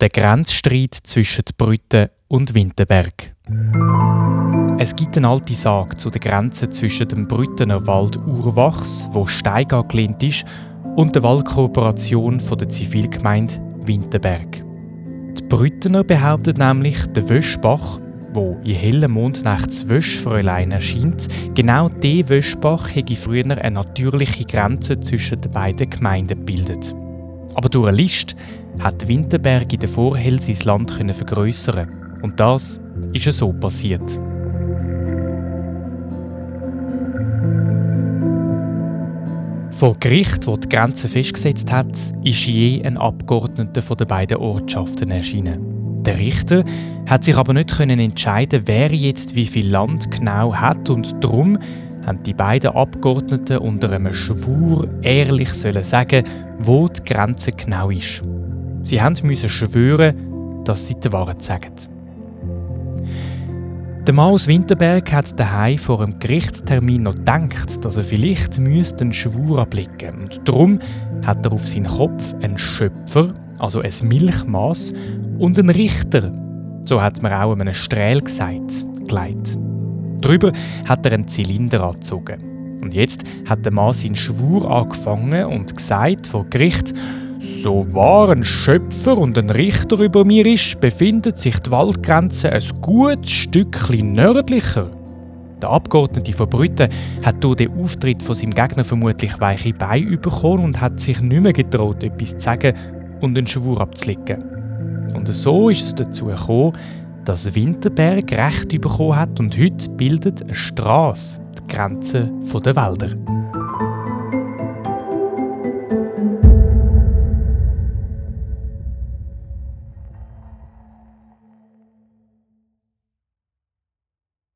Der Grenzstreit zwischen Brüten und Winterberg. Es gibt eine alte Sage zu der Grenze zwischen dem Brüttener Wald Urwachs, wo Steig angelehnt ist, und der Waldkooperation der Zivilgemeinde Winterberg. Die Brüttener behaupten nämlich, der Wöschbach, wo in hellen Mondnachts Wöschfräulein erscheint, genau dieser Wöschbach hätte früher eine natürliche Grenze zwischen den beiden Gemeinden gebildet. Aber durch eine List hat Winterberg in der Vorhell sein Land vergrößern und das ist so passiert. Vor Gericht, wo die Grenze festgesetzt hat, ist je ein Abgeordneter den beiden Ortschaften erschienen. Der Richter hat sich aber nicht können entscheiden, wer jetzt wie viel Land genau hat und darum haben die beiden Abgeordneten unter einem Schwur ehrlich sollen sagen, wo die Grenze genau ist. Sie müssen schwören, dass sie die Wahrheit sagen. Der Mann aus Winterberg hat daheim vor einem Gerichtstermin noch gedacht, dass er vielleicht einen Schwur ablegen müsste. Und darum hat er auf seinen Kopf einen Schöpfer, also ein Milchmaß, und einen Richter, so hat man auch einem Strähl gesagt, gelegt. Darüber hat er einen Zylinder angezogen. Und jetzt hat der Mann seinen Schwur angefangen und gesagt vor Gericht, so wahr ein Schöpfer und ein Richter über mir ist, befindet sich die Waldgrenze ein gutes Stückchen nördlicher. Der Abgeordnete von Brütten hat durch den Auftritt von seinem Gegner vermutlich weiche Beine bekommen und hat sich nicht mehr getraut, etwas zu sagen und einen Schwur abzulegen. Und so ist es dazu gekommen, dass Winterberg Recht bekommen hat und heute bildet eine Straße die Grenze der Wälder.